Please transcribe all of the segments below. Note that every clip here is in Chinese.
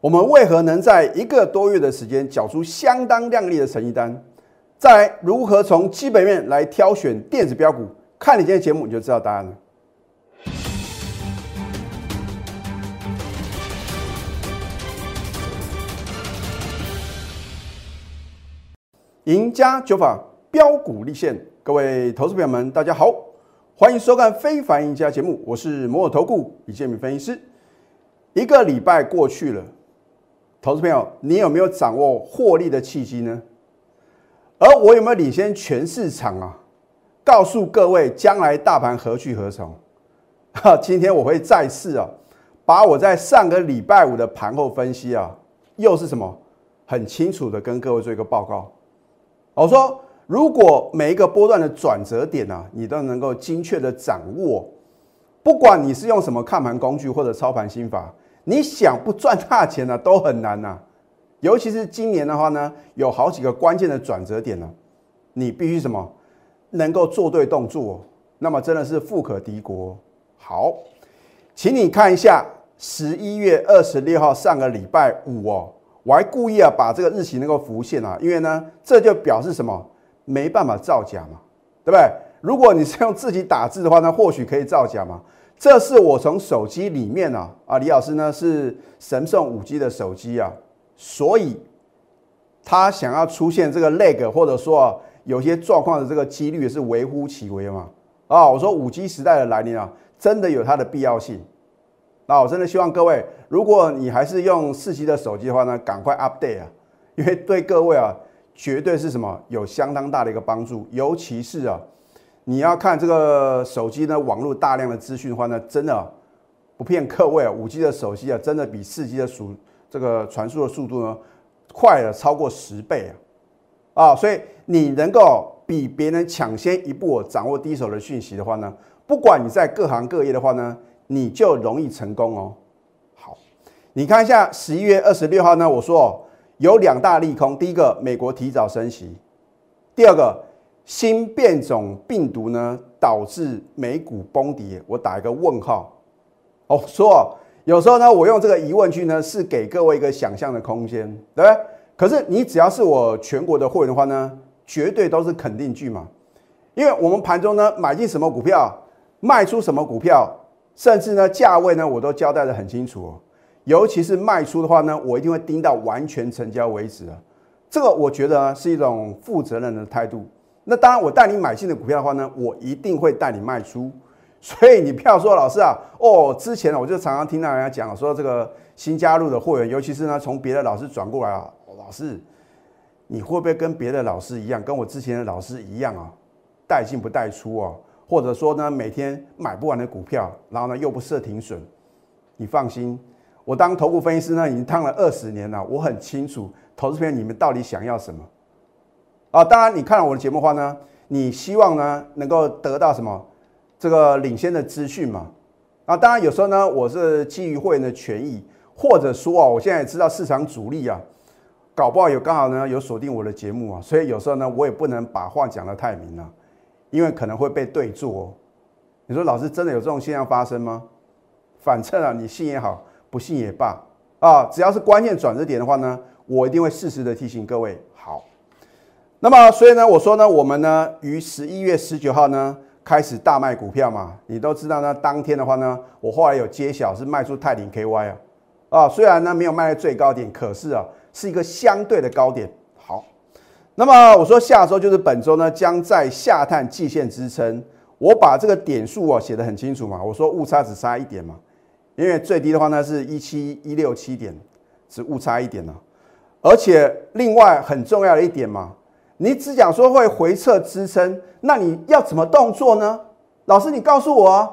我们为何能在一个多月的时间缴出相当亮丽的成绩单？再来，如何从基本面来挑选电子标股？看你今天节目你就知道答案了。赢家九法标股立现，各位投资朋友们，大家好，欢迎收看《非凡赢家》节目，我是摩尔投顾李建民分析师。一个礼拜过去了，投资朋友，你有没有掌握获利的契机呢？而我有没有领先全市场啊？告诉各位，将来大盘何去何从？哈，今天我会再次啊，把我在上个礼拜五的盘后分析啊，又是什么，很清楚的跟各位做一个报告。我说，如果每一个波段的转折点啊，你都能够精确的掌握，不管你是用什么看盘工具或者操盘心法，你想不赚大钱呢，都很难呐。尤其是今年的话呢，有好几个关键的转折点呢，你必须什么能够做对动作，那么真的是富可敌国。好，请你看一下十一月二十六号上个礼拜五哦。我还故意啊把这个日期能够浮现啊，因为呢，这就表示什么？没办法造假嘛，对不对？如果你是用自己打字的话那，或许可以造假嘛。这是我从手机里面啊啊，李老师呢是神送五 G 的手机啊，所以他想要出现这个 lag 或者说啊有些状况的这个几率是微乎其微嘛啊。我说五 G 时代的来临啊，真的有它的必要性。那我真的希望各位，如果你还是用四 G 的手机的话呢，赶快 update 啊，因为对各位啊，绝对是什么有相当大的一个帮助。尤其是啊，你要看这个手机呢，网络大量的资讯的话呢，真的不骗各位啊，五 G 的手机啊，真的比四 G 的速这个传输的速度呢，快了超过十倍啊！啊，所以你能够比别人抢先一步掌握第一手的讯息的话呢，不管你在各行各业的话呢。你就容易成功哦。好，你看一下十一月二十六号呢，我说哦，有两大利空。第一个，美国提早升息；第二个，新变种病毒呢导致美股崩跌。我打一个问号。哦，说有时候呢，我用这个疑问句呢，是给各位一个想象的空间，对不对？可是你只要是我全国的会员的话呢，绝对都是肯定句嘛。因为我们盘中呢，买进什么股票，卖出什么股票。甚至呢，价位呢，我都交代的很清楚哦。尤其是卖出的话呢，我一定会盯到完全成交为止啊。这个我觉得是一种负责任的态度。那当然，我带你买进的股票的话呢，我一定会带你卖出。所以你不要说老师啊，哦，之前呢，我就常常听到人家讲说，这个新加入的会员，尤其是呢，从别的老师转过来啊，老师，你会不会跟别的老师一样，跟我之前的老师一样啊，带进不带出啊？或者说呢，每天买不完的股票，然后呢又不设停损，你放心，我当投顾分析师呢已经当了二十年了，我很清楚投资友你们到底想要什么啊。当然，你看了我的节目的话呢，你希望呢能够得到什么这个领先的资讯嘛？啊，当然有时候呢我是基于会员的权益，或者说啊，我现在也知道市场主力啊，搞不好有刚好呢有锁定我的节目啊，所以有时候呢我也不能把话讲得太明了。因为可能会被对坐，你说老师真的有这种现象发生吗？反正啊，你信也好，不信也罢啊，只要是关键转折点的话呢，我一定会适时的提醒各位。好，那么所以呢，我说呢，我们呢于十一月十九号呢开始大卖股票嘛，你都知道呢，当天的话呢，我后来有揭晓是卖出泰林 KY 啊，啊，虽然呢没有卖在最高点，可是啊是一个相对的高点。好那么我说下周就是本周呢，将在下探季线支撑。我把这个点数啊写得很清楚嘛，我说误差只差一点嘛，因为最低的话呢是一七一六七点，只误差一点呢。而且另外很重要的一点嘛，你只讲说会回撤支撑，那你要怎么动作呢？老师你告诉我啊。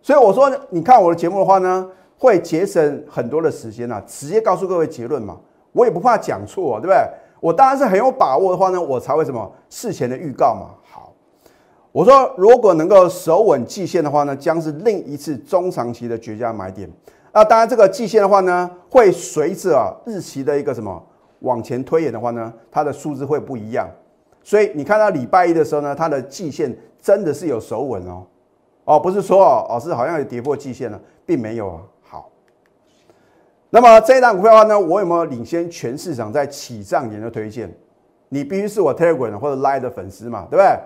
所以我说你看我的节目的话呢，会节省很多的时间啊，直接告诉各位结论嘛，我也不怕讲错，对不对？我当然是很有把握的话呢，我才会什么事前的预告嘛。好，我说如果能够守稳季线的话呢，将是另一次中长期的绝佳买点。那当然，这个季线的话呢，会随着日期的一个什么往前推演的话呢，它的数字会不一样。所以你看到礼拜一的时候呢，它的季线真的是有守稳哦。哦，不是说哦，老师好像有跌破季线了，并没有啊。好，那么这一档股票的话呢，我有没有领先全市场在起涨点的推荐？你必须是我 Telegram 或者 Line 的粉丝嘛，对不对？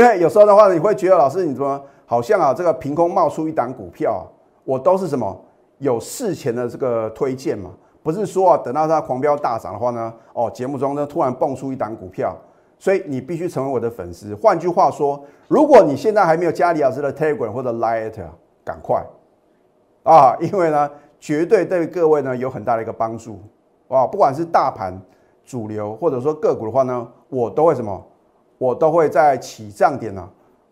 因为有时候的话，你会觉得老师你怎么好像啊，这个凭空冒出一档股票，我都是什么有事前的这个推荐嘛，不是说啊等到它狂飙大涨的话呢，哦节目中呢突然蹦出一档股票，所以你必须成为我的粉丝。换句话说，如果你现在还没有加李老师的 Telegram 或者 Line，赶快啊，因为呢绝对对各位呢有很大的一个帮助啊，不管是大盘。主流或者说个股的话呢，我都会什么？我都会在起涨点呢，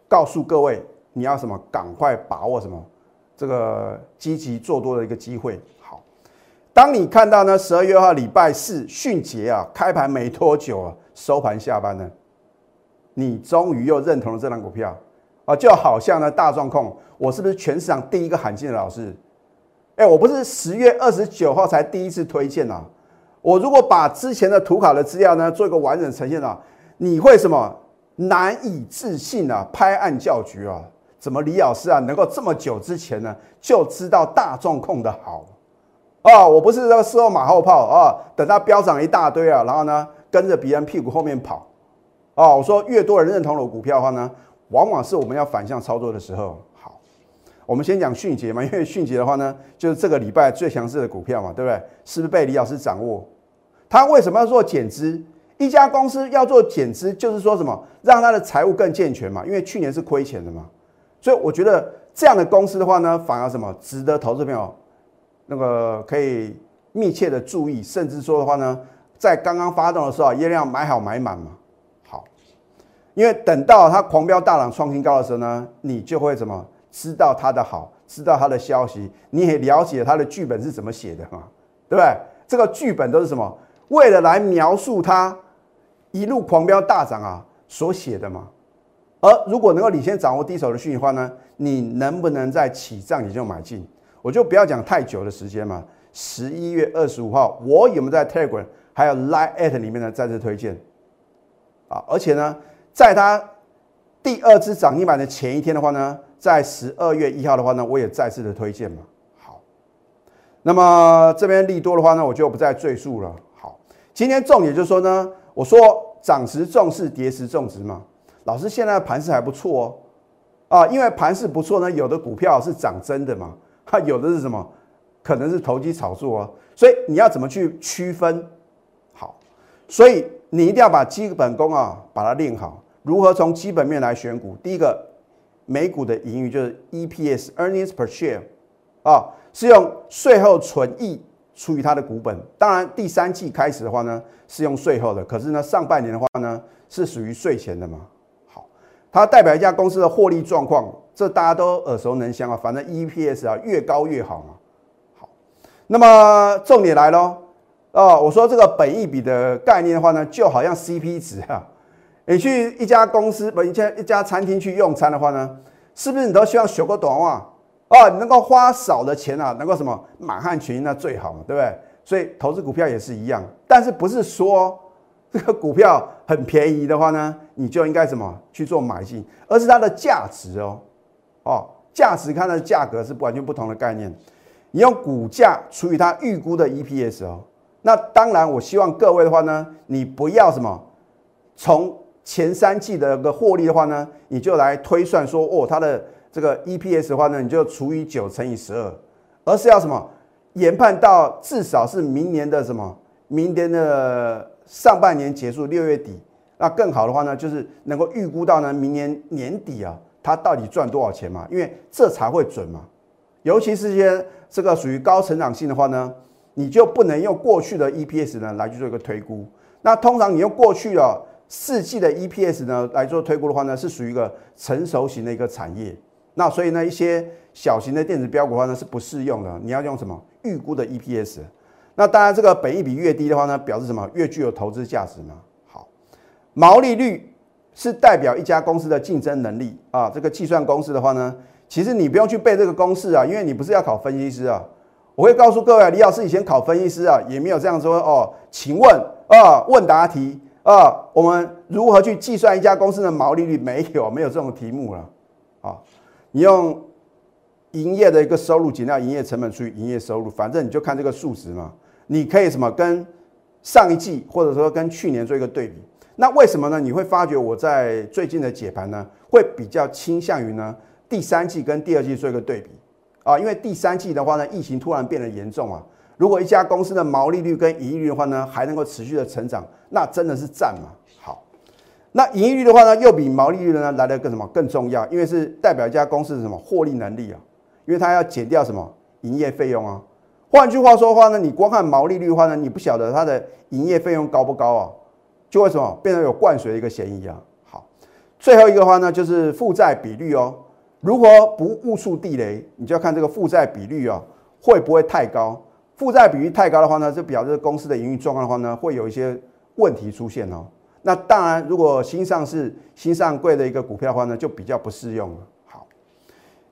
告诉各位你要什么，赶快把握什么这个积极做多的一个机会。当你看到呢十二月二号礼拜四迅捷啊开盘没多久啊收盘下班呢，你终于又认同了这张股票啊，就好像呢大状控，我是不是全市场第一个罕见的老师？哎，我不是十月二十九号才第一次推荐啊。我如果把之前的图卡的资料呢做一个完整呈现啊，你会什么难以置信啊？拍案叫绝啊？怎么李老师啊能够这么久之前呢就知道大状控的好啊？我不是这个事后马后炮啊，等它飙涨一大堆啊，然后呢跟着别人屁股后面跑啊？我说越多人认同了股票的话呢，往往是我们要反向操作的时候。好我们先讲迅捷嘛，因为迅捷的话呢，就是这个礼拜最强势的股票嘛，对不对？是不是被李老师掌握？他为什么要做减资？一家公司要做减资，就是说什么让他的财务更健全嘛？因为去年是亏钱的嘛，所以我觉得这样的公司的话呢，反而什么值得投资朋友那个可以密切的注意，甚至说的话呢，在刚刚发动的时候，一定要买好买满嘛。好，因为等到它狂飙大涨创新高的时候呢，你就会什么？知道他的好，知道他的消息，你也了解他的剧本是怎么写的嘛？对不对？这个剧本都是什么？为了来描述他一路狂飙大涨啊所写的嘛。而如果能够领先掌握第一手的讯息的话呢，你能不能在起涨你就买进？我就不要讲太久的时间嘛。十一月二十五号，我有没有在 Telegram 还有 Line at 里面呢再次推荐啊？而且呢，在它第二支涨停板的前一天的话呢？在十二月一号的话呢，我也再次的推荐嘛。好，那么这边利多的话呢，我就不再赘述了。好，今天重点就是说呢，我说涨时重视，跌时重值嘛。老师现在盘势还不错哦，啊，因为盘势不错呢，有的股票是涨真的嘛，它有的是什么？可能是投机炒作啊。所以你要怎么去区分？好，所以你一定要把基本功啊，把它练好。如何从基本面来选股？第一个。美股的盈余就是 EPS（Earnings per Share） 啊，是用税后纯益除以它的股本。当然，第三季开始的话呢，是用税后的。可是呢，上半年的话呢，是属于税前的嘛。好，它代表一家公司的获利状况，这大家都耳熟能详啊。反正 EPS 啊，越高越好嘛。好，那么重点来喽。哦，我说这个本益比的概念的话呢，就好像 CP 值啊。你去一家公司不，一家一家餐厅去用餐的话呢，是不是你都希望学个短袜啊？你能够花少的钱啊，能够什么满汉全席那最好嘛，对不对？所以投资股票也是一样，但是不是说这个股票很便宜的话呢，你就应该什么去做买进，而是它的价值哦，哦，价值看它的价格是完全不同的概念。你用股价除以它预估的 EPS 哦，那当然我希望各位的话呢，你不要什么从前三季的个获利的话呢，你就来推算说，哦，它的这个 EPS 的话呢，你就除以九乘以十二，而是要什么研判到至少是明年的什么，明年的上半年结束六月底，那更好的话呢，就是能够预估到呢明年年底啊，它到底赚多少钱嘛？因为这才会准嘛。尤其是些这个属于高成长性的话呢，你就不能用过去的 EPS 呢来去做一个推估。那通常你用过去的。四季的 EPS 呢来做推估的话呢，是属于一个成熟型的一个产业。那所以呢，一些小型的电子标股的话呢是不适用的。你要用什么预估的 EPS？那当然，这个本益比越低的话呢，表示什么？越具有投资价值嘛。好，毛利率是代表一家公司的竞争能力啊。这个计算公式的话呢，其实你不用去背这个公式啊，因为你不是要考分析师啊。我会告诉各位，李老师以前考分析师啊，也没有这样说哦。请问啊，问答题。啊，我们如何去计算一家公司的毛利率？没有，没有这种题目了。啊，你用营业的一个收入减掉营业成本除以营业收入，反正你就看这个数值嘛。你可以什么跟上一季或者说跟去年做一个对比。那为什么呢？你会发觉我在最近的解盘呢，会比较倾向于呢第三季跟第二季做一个对比啊，因为第三季的话呢，疫情突然变得严重啊。如果一家公司的毛利率跟盈利率的话呢，还能够持续的成长，那真的是赞嘛。好，那盈利率的话呢，又比毛利率呢来的更什么更重要？因为是代表一家公司的什么获利能力啊？因为它要减掉什么营业费用啊？换句话说的话呢，你光看毛利率的话呢，你不晓得它的营业费用高不高啊？就会什么变成有灌水的一个嫌疑啊？好，最后一个话呢，就是负债比率哦。如何不误触地雷，你就要看这个负债比率啊，会不会太高？负债比率太高的话呢，就表示公司的营运状况的话呢，会有一些问题出现哦。那当然，如果新上市、新上柜的一个股票的话呢，就比较不适用了。好，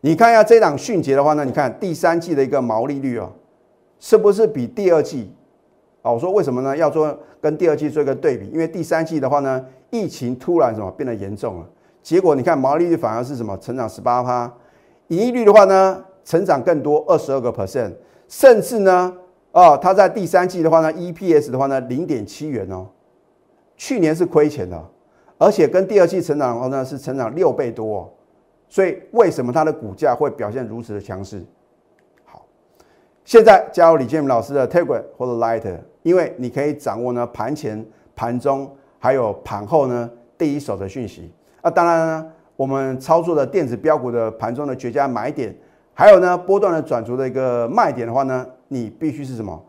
你看一下这档迅捷的话呢，你看第三季的一个毛利率哦，是不是比第二季？啊，我说为什么呢？要做跟第二季做一个对比，因为第三季的话呢，疫情突然什么变得严重了，结果你看毛利率反而是什么成长十八趴，盈利率的话呢，成长更多二十二个 percent。甚至呢，哦，它在第三季的话呢，EPS 的话呢，零点七元哦，去年是亏钱的，而且跟第二季成长的话呢，是成长六倍多，哦所以为什么它的股价会表现如此的强势？现在加入李建明老师的 Telegram 或者 Lighter，因为你可以掌握呢盘前、盘中还有盘后呢第一手的讯息。啊，当然呢，我们操作的电子标股的盘中的绝佳买点。还有呢，波段的转足的一个卖点的话呢，你必须是什么？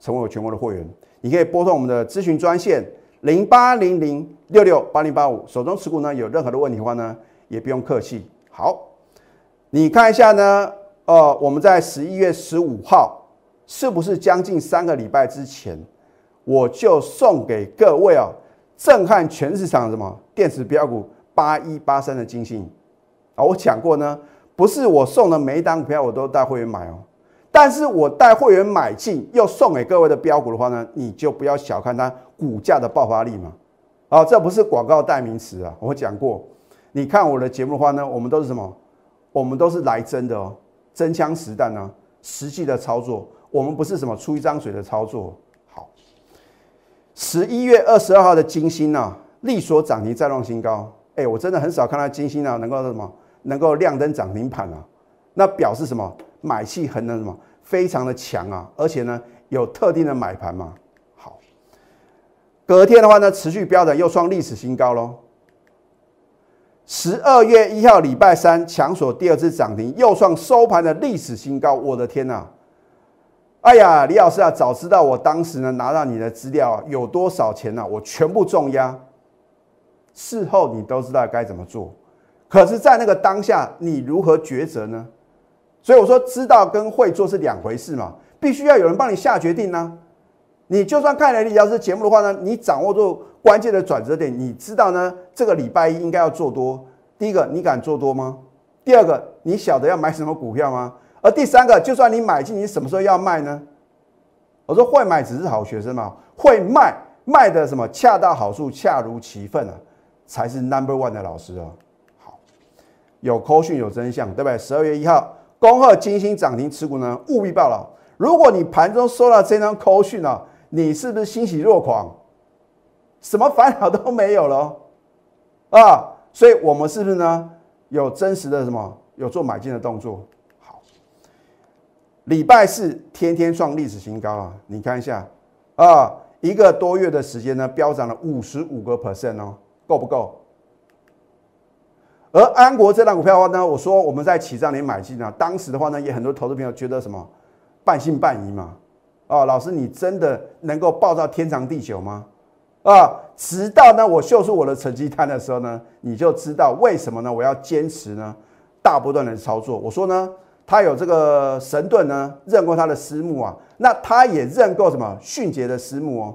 成为我全国的会员，你可以拨通我们的咨询专线零八零零六六八零八五。手中持股呢有任何的问题的话呢，也不用客气。好，你看一下呢，呃，我们在十一月十五号，是不是将近三个礼拜之前，我就送给各位啊，震撼全市场什么电子标股八一八三的金星啊，我讲过呢。不是我送的每一单股票我都带会员买哦，但是我带会员买进又送给各位的标股的话呢，你就不要小看它股价的爆发力嘛。啊，这不是广告代名词啊，我讲过。你看我的节目的话呢，我们都是什么？我们都是来真的哦，真枪实弹呢，实际的操作。我们不是什么出一张嘴的操作。好，十一月二十二号的金星呢，力所涨停再创新高。哎，我真的很少看到金星呢能够什么？能够亮灯涨停盘啊，那表示什么？买气很能什么？非常的强啊，而且呢有特定的买盘嘛。好，隔天的话呢，持续飙涨又创历史新高喽。十二月一号礼拜三强锁第二次涨停，又创收盘的历史新高。我的天呐！哎呀，李老师啊，早知道我当时呢拿到你的资料有多少钱呢？我全部重压。事后你都知道该怎么做。可是，在那个当下，你如何抉择呢？所以我说，知道跟会做是两回事嘛，必须要有人帮你下决定呢。你就算看了李老师节目的话呢，你掌握住关键的转折点，你知道呢，这个礼拜一应该要做多。第一个，你敢做多吗？第二个，你晓得要买什么股票吗？而第三个，就算你买进，你什么时候要卖呢？我说，会买只是好学生嘛，会卖卖的什么恰到好处、恰如其分啊，才是 number one 的老师哦。有扣讯有真相，对不对？十二月一号，恭贺金星涨停持股呢，务必报了。如果你盘中收到这张扣讯呢，你是不是欣喜若狂？什么烦恼都没有了啊！所以我们是不是呢？有真实的什么？有做买进的动作。好，礼拜四天天创历史新高啊！你看一下啊，一个多月的时间呢，飙涨了五十五个 percent 哦，够不够？而安国这档股票的话呢，我说我们在起涨点买进啊，当时的话呢，也很多投资朋友觉得什么半信半疑嘛，啊，老师你真的能够报到天长地久吗？啊，直到呢我秀出我的成绩单的时候呢，你就知道为什么呢？我要坚持呢，大波段的操作。我说呢，他有这个神盾呢，认购他的私募啊，那他也认购什么迅捷的私募哦，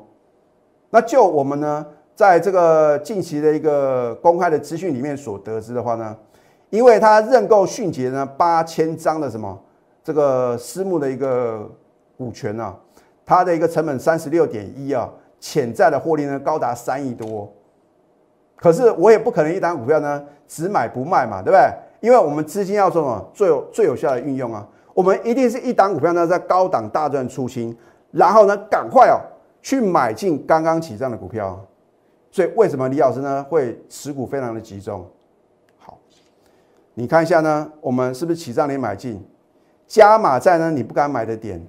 那就我们呢？在这个近期的一个公开的资讯里面所得知的话呢，因为他认购迅捷呢八千张的什么这个私募的一个股权呢，它的一个成本三十六点一啊，潜在的获利呢高达三亿多。可是我也不可能一单股票呢只买不卖嘛，对不对？因为我们资金要做什么最有最有效的运用啊？我们一定是一档股票呢在高档大赚出清，然后呢赶快哦去买进刚刚起涨的股票。所以为什么李老师呢会持股非常的集中？好，你看一下呢，我们是不是起涨点买进，加码在呢你不敢买的点，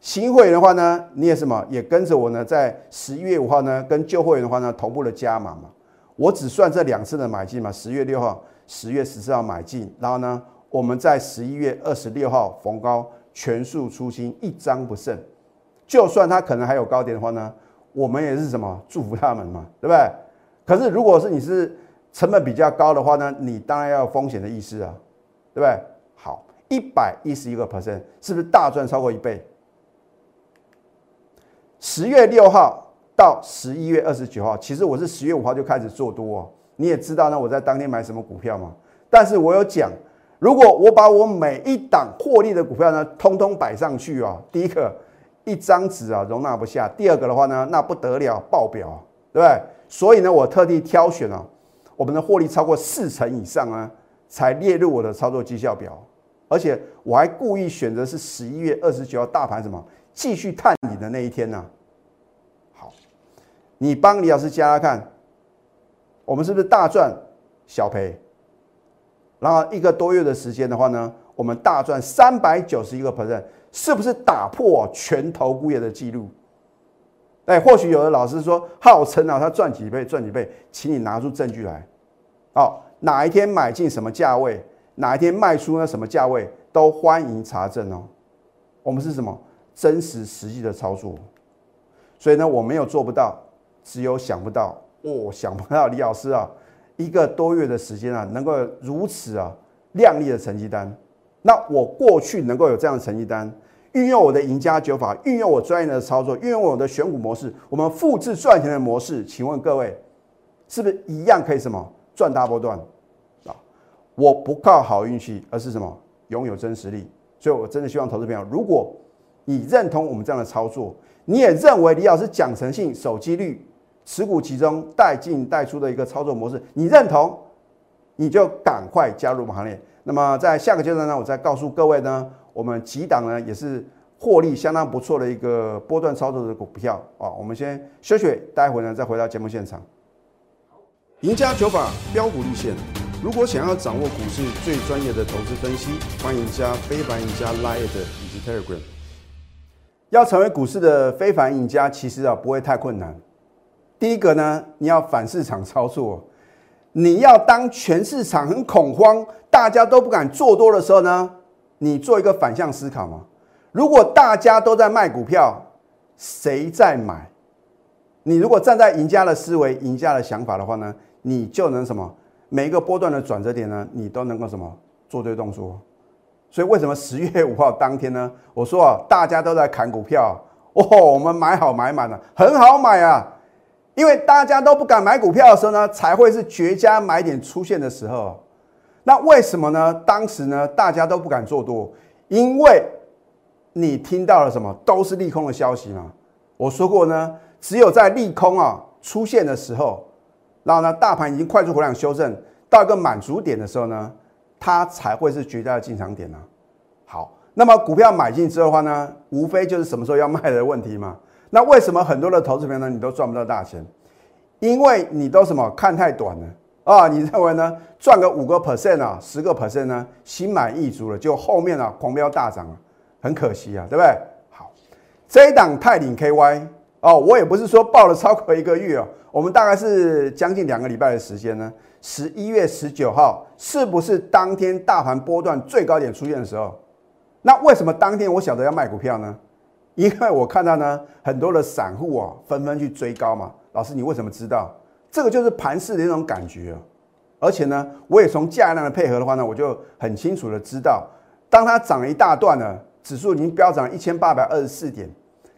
新会员的话呢你也什么也跟着我呢在十一月五号呢跟旧会员的话呢同步的加码嘛。我只算这两次的买进嘛，十月六号、十月十四号买进，然后呢我们在十一月二十六号逢高全数出清，一张不剩。就算它可能还有高点的话呢？我们也是什么祝福他们嘛，对不对？可是如果是你是成本比较高的话呢，你当然要有风险的意思啊，对不对？好，一百一十一个 percent 是不是大赚超过一倍？十月六号到十一月二十九号，其实我是十月五号就开始做多哦。你也知道呢，我在当天买什么股票嘛？但是我有讲，如果我把我每一档获利的股票呢，通通摆上去啊，第一个。一张纸啊，容纳不下。第二个的话呢，那不得了，爆表，对不对？所以呢，我特地挑选了我们的获利超过四成以上啊，才列入我的操作绩效表。而且我还故意选择是十一月二十九号大盘什么继续探底的那一天呢？好，你帮李老师加加看，我们是不是大赚小赔？然后一个多月的时间的话呢，我们大赚三百九十一个 percent。是不是打破全投顾业的记录？哎，或许有的老师说号称啊，他赚几倍赚几倍，请你拿出证据来。哦，哪一天买进什么价位，哪一天卖出呢？什么价位都欢迎查证哦。我们是什么真实实际的操作？所以呢，我没有做不到，只有想不到。哦，想不到李老师啊，一个多月的时间啊，能够如此啊亮丽的成绩单。那我过去能够有这样的成绩单，运用我的赢家九法，运用我专业的操作，运用我的选股模式，我们复制赚钱的模式，请问各位，是不是一样可以什么赚大波段啊？我不靠好运气，而是什么拥有真实力。所以我真的希望投资朋友，如果你认同我们这样的操作，你也认为李老师讲诚信、守纪律、持股集中、带进带出的一个操作模式，你认同，你就赶快加入我们行列。那么在下个阶段呢，我再告诉各位呢，我们几档呢也是获利相当不错的一个波段操作的股票啊。我们先休息，待会呢再回到节目现场。赢家九法标股立线，如果想要掌握股市最专业的投资分析，欢迎加非凡赢家 Line 以及 Telegram。要成为股市的非凡赢家，其实啊不会太困难。第一个呢，你要反市场操作。你要当全市场很恐慌，大家都不敢做多的时候呢？你做一个反向思考嘛。如果大家都在卖股票，谁在买？你如果站在赢家的思维、赢家的想法的话呢，你就能什么？每一个波段的转折点呢，你都能够什么做对动作。所以为什么十月五号当天呢？我说啊，大家都在砍股票，哦，我们买好买满了，很好买啊。因为大家都不敢买股票的时候呢，才会是绝佳买点出现的时候。那为什么呢？当时呢，大家都不敢做多，因为你听到了什么都是利空的消息嘛。我说过呢，只有在利空啊出现的时候，然后呢，大盘已经快速回量修正到一个满足点的时候呢，它才会是绝佳的进场点啊。好，那么股票买进之后的话呢，无非就是什么时候要卖的问题嘛。那为什么很多的投资朋友呢，你都赚不到大钱？因为你都什么看太短了啊？你认为呢？赚个五个 percent 啊，十个 percent 呢，心满意足了，就后面啊狂飙大涨啊，很可惜啊，对不对？好，这一档泰鼎 KY 哦，我也不是说报了超过一个月哦，我们大概是将近两个礼拜的时间呢。十一月十九号是不是当天大盘波段最高点出现的时候？那为什么当天我晓得要卖股票呢？因为我看到呢，很多的散户啊，纷纷去追高嘛。老师，你为什么知道？这个就是盘势的那种感觉。而且呢，我也从价量的配合的话呢，我就很清楚的知道，当它涨一大段呢，指数已经飙涨一千八百二十四点，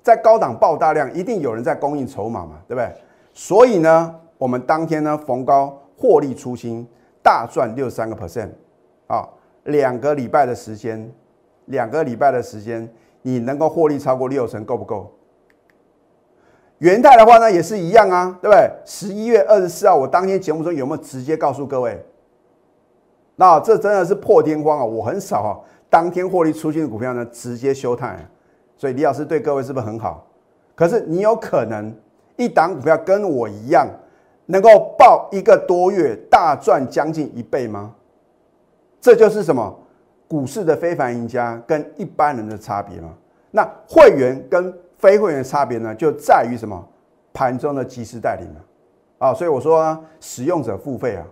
在高档爆大量，一定有人在供应筹码嘛，对不对？所以呢，我们当天呢逢高获利出清，大赚六十三个 percent 啊，两个礼拜的时间，两个礼拜的时间。你能够获利超过六成够不够？元泰的话呢也是一样啊，对不对？十一月二十四号，我当天节目中有没有直接告诉各位？那这真的是破天荒啊！我很少啊，当天获利出现的股票呢，直接休泰。所以李老师对各位是不是很好？可是你有可能一档股票跟我一样，能够报一个多月大赚将近一倍吗？这就是什么股市的非凡赢家跟一般人的差别吗？那会员跟非会员的差别呢，就在于什么？盘中的及时带领啊！啊，所以我说使用者付费啊，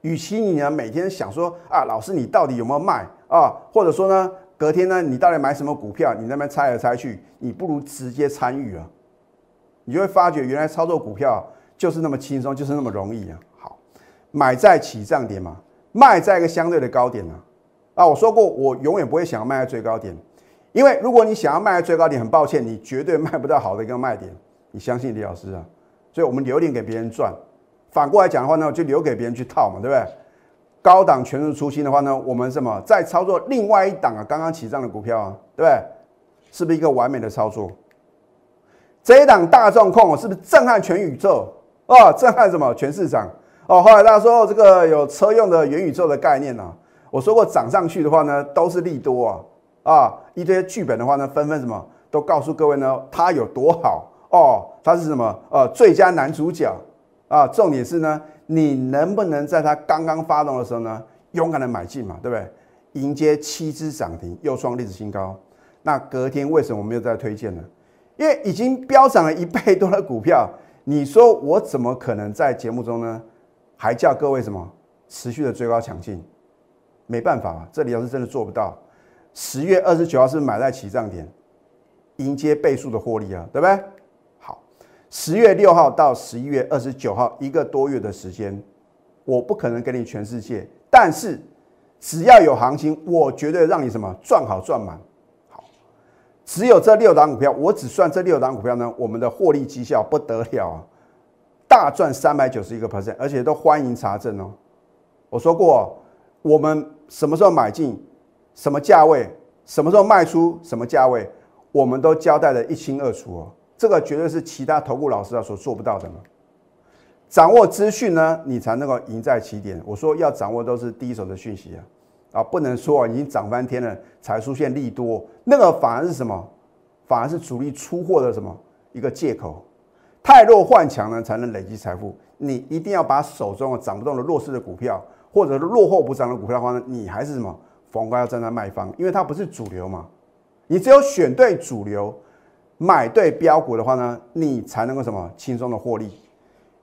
与其你呢每天想说啊，老师你到底有没有卖啊？或者说呢，隔天呢你到底买什么股票？你那边猜来猜去，你不如直接参与啊！你就会发觉原来操作股票就是那么轻松，就是那么容易啊！好，买在起涨点嘛，卖在一个相对的高点啊！啊，我说过我永远不会想要卖在最高点。因为如果你想要卖在最高点，很抱歉，你绝对卖不到好的一个卖点。你相信李老师啊？所以我们留点给别人赚。反过来讲的话呢，就留给别人去套嘛，对不对？高档全数出清的话呢，我们什么再操作另外一档啊？刚刚起涨的股票啊，对不对？是不是一个完美的操作？这一档大众控是不是震撼全宇宙哦？震撼什么？全市场哦。后来大家说这个有车用的元宇宙的概念啊，我说过涨上去的话呢，都是利多啊。啊，一堆剧本的话呢，纷纷什么都告诉各位呢，它有多好哦，它是什么呃最佳男主角啊？重点是呢，你能不能在它刚刚发动的时候呢，勇敢的买进嘛，对不对？迎接七只涨停，又创历史新高。那隔天为什么没有再推荐呢？因为已经飙涨了一倍多的股票，你说我怎么可能在节目中呢，还叫各位什么持续的追高抢进？没办法，这里要是真的做不到。十月二十九号是买在起涨点，迎接倍数的获利啊，对不对？好，十月六号到十一月二十九号一个多月的时间，我不可能给你全世界，但是只要有行情，我绝对让你什么赚好赚满。只有这六档股票，我只算这六档股票呢，我们的获利绩效不得了啊，大赚三百九十一个 percent，而且都欢迎查证哦。我说过，我们什么时候买进？什么价位，什么时候卖出，什么价位，我们都交代的一清二楚哦。这个绝对是其他投顾老师啊所做不到的嘛。掌握资讯呢，你才能够赢在起点。我说要掌握都是第一手的讯息啊，啊，不能说已经涨翻天了才出现利多，那个反而是什么？反而是主力出货的什么一个借口。太弱换强呢，才能累积财富。你一定要把手中的涨不动的弱势的股票，或者是落后不涨的股票的话呢，你还是什么？逢高要站在卖方，因为它不是主流嘛。你只有选对主流，买对标股的话呢，你才能够什么轻松的获利。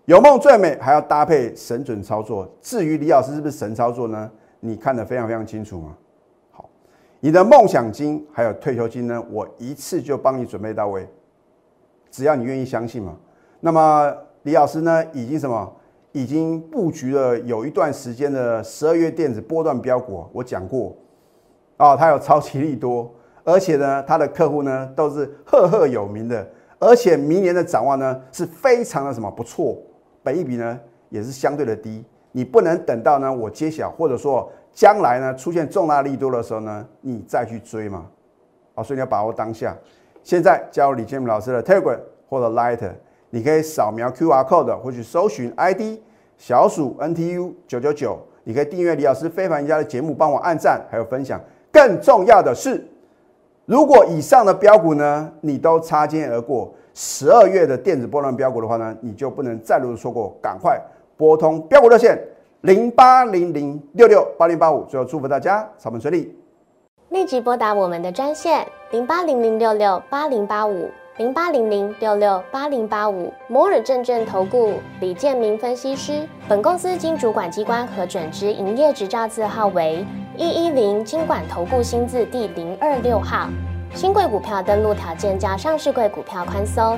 有梦最美，还要搭配神准操作。至于李老师是不是神操作呢？你看得非常非常清楚吗？好，你的梦想金还有退休金呢，我一次就帮你准备到位。只要你愿意相信嘛。那么李老师呢，已经什么？已经布局了有一段时间的十二月电子波段标股，我讲过，啊，它有超级利多，而且呢，它的客户呢都是赫赫有名的，而且明年的展望呢是非常的什么不错，本益比呢也是相对的低，你不能等到呢我揭晓或者说将来呢出现重大利多的时候呢，你再去追嘛，啊，所以你要把握当下，现在加入李建明老师的 Telegram 或者 Light。你可以扫描 Q R code 或去搜寻 ID 小鼠 N T U 九九九。你可以订阅李老师非凡家的节目，帮我按赞还有分享。更重要的是，如果以上的标股呢，你都擦肩而过，十二月的电子波段标股的话呢，你就不能再度错过。赶快拨通标股热线零八零零六六八零八五。最后祝福大家操盘顺利，立即拨打我们的专线零八零零六六八零八五。零八零零六六八零八五摩尔证券投顾李建明分析师，本公司经主管机关核准之营业执照字号为一一零金管投顾新字第零二六号。新贵股票登录条件较上市贵股票宽松，